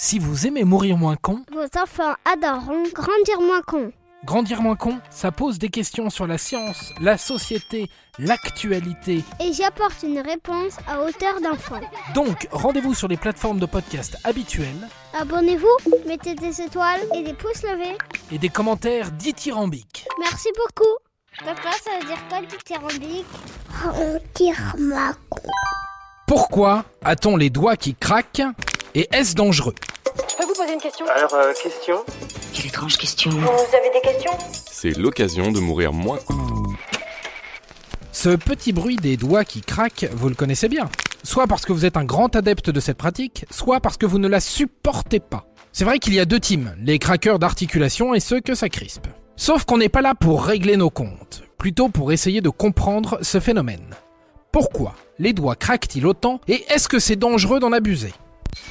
Si vous aimez mourir moins con, Vos enfants adoreront grandir moins con. grandir moins con, ça pose des questions sur la science, la société, l'actualité. Et j'y apporte une réponse à hauteur d'enfant. Donc, rendez-vous sur les plateformes de podcast habituelles Abonnez-vous, mettez des étoiles et des pouces levés. et des commentaires dithyrambiques. Merci beaucoup. Papa, ça veut dire quoi dithyrambique On tire ma con. Pourquoi a-t-on les doigts qui craquent? Et est-ce dangereux Je peux vous poser une question Alors, euh, question Quelle étrange question. Vous avez des questions C'est l'occasion de mourir moins. Ce petit bruit des doigts qui craquent, vous le connaissez bien. Soit parce que vous êtes un grand adepte de cette pratique, soit parce que vous ne la supportez pas. C'est vrai qu'il y a deux teams, les craqueurs d'articulation et ceux que ça crispe. Sauf qu'on n'est pas là pour régler nos comptes, plutôt pour essayer de comprendre ce phénomène. Pourquoi les doigts craquent-ils autant et est-ce que c'est dangereux d'en abuser?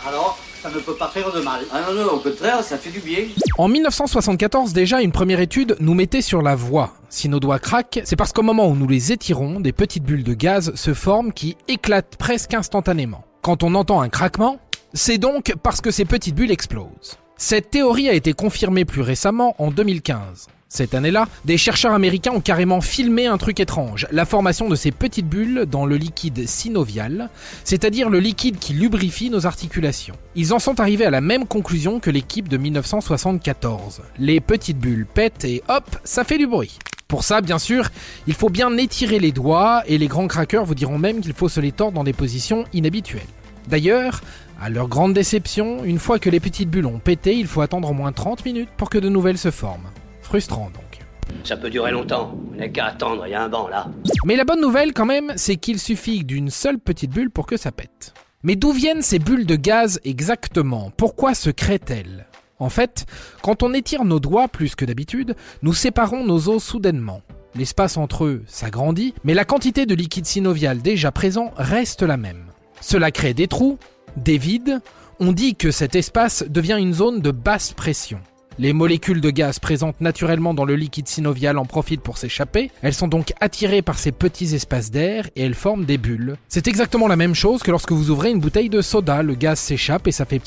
Alors, ça ne peut pas faire de mal. Ah non, non, au contraire, ça fait du bien. En 1974 déjà, une première étude nous mettait sur la voie. Si nos doigts craquent, c'est parce qu'au moment où nous les étirons, des petites bulles de gaz se forment qui éclatent presque instantanément. Quand on entend un craquement, c'est donc parce que ces petites bulles explosent. Cette théorie a été confirmée plus récemment en 2015. Cette année-là, des chercheurs américains ont carrément filmé un truc étrange, la formation de ces petites bulles dans le liquide synovial, c'est-à-dire le liquide qui lubrifie nos articulations. Ils en sont arrivés à la même conclusion que l'équipe de 1974. Les petites bulles pètent et hop, ça fait du bruit. Pour ça, bien sûr, il faut bien étirer les doigts et les grands craqueurs vous diront même qu'il faut se les tordre dans des positions inhabituelles. D'ailleurs, à leur grande déception, une fois que les petites bulles ont pété, il faut attendre au moins 30 minutes pour que de nouvelles se forment. Frustrant donc. Ça peut durer longtemps. On n'a qu'à attendre, il y a un banc là. Mais la bonne nouvelle quand même, c'est qu'il suffit d'une seule petite bulle pour que ça pète. Mais d'où viennent ces bulles de gaz exactement? Pourquoi se créent-elles? En fait, quand on étire nos doigts plus que d'habitude, nous séparons nos os soudainement. L'espace entre eux s'agrandit, mais la quantité de liquide synovial déjà présent reste la même. Cela crée des trous, des vides. On dit que cet espace devient une zone de basse pression. Les molécules de gaz présentes naturellement dans le liquide synovial en profitent pour s'échapper. Elles sont donc attirées par ces petits espaces d'air et elles forment des bulles. C'est exactement la même chose que lorsque vous ouvrez une bouteille de soda, le gaz s'échappe et ça fait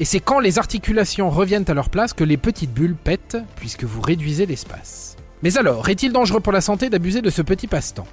et c'est quand les articulations reviennent à leur place que les petites bulles pètent, puisque vous réduisez l'espace. Mais alors, est-il dangereux pour la santé d'abuser de ce petit passe-temps?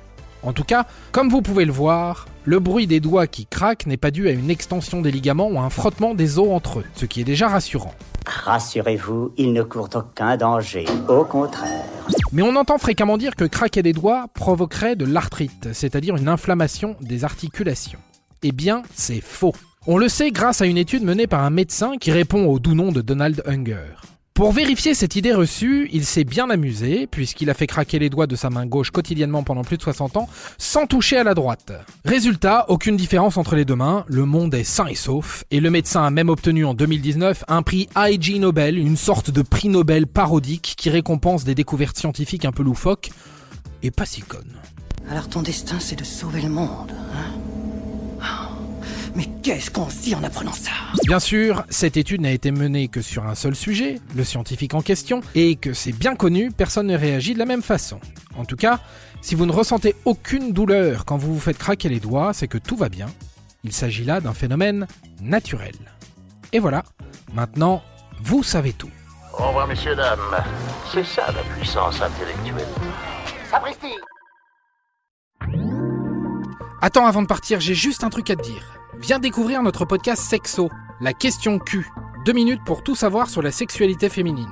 En tout cas, comme vous pouvez le voir, le bruit des doigts qui craquent n'est pas dû à une extension des ligaments ou à un frottement des os entre eux, ce qui est déjà rassurant. Rassurez-vous, il ne court aucun danger. Au contraire. Mais on entend fréquemment dire que craquer des doigts provoquerait de l'arthrite, c'est-à-dire une inflammation des articulations. Eh bien, c'est faux. On le sait grâce à une étude menée par un médecin qui répond au doux nom de Donald Unger. Pour vérifier cette idée reçue, il s'est bien amusé, puisqu'il a fait craquer les doigts de sa main gauche quotidiennement pendant plus de 60 ans, sans toucher à la droite. Résultat, aucune différence entre les deux mains, le monde est sain et sauf, et le médecin a même obtenu en 2019 un prix IG Nobel, une sorte de prix Nobel parodique qui récompense des découvertes scientifiques un peu loufoques, et pas si connes. Alors ton destin, c'est de sauver le monde, hein? Mais qu'est-ce qu'on se dit en apprenant ça? Bien sûr, cette étude n'a été menée que sur un seul sujet, le scientifique en question, et que c'est bien connu, personne ne réagit de la même façon. En tout cas, si vous ne ressentez aucune douleur quand vous vous faites craquer les doigts, c'est que tout va bien. Il s'agit là d'un phénomène naturel. Et voilà, maintenant, vous savez tout. Au revoir, messieurs, dames. C'est ça la puissance intellectuelle. Sapristi Attends, avant de partir, j'ai juste un truc à te dire. Viens découvrir notre podcast Sexo, la question Q. Deux minutes pour tout savoir sur la sexualité féminine.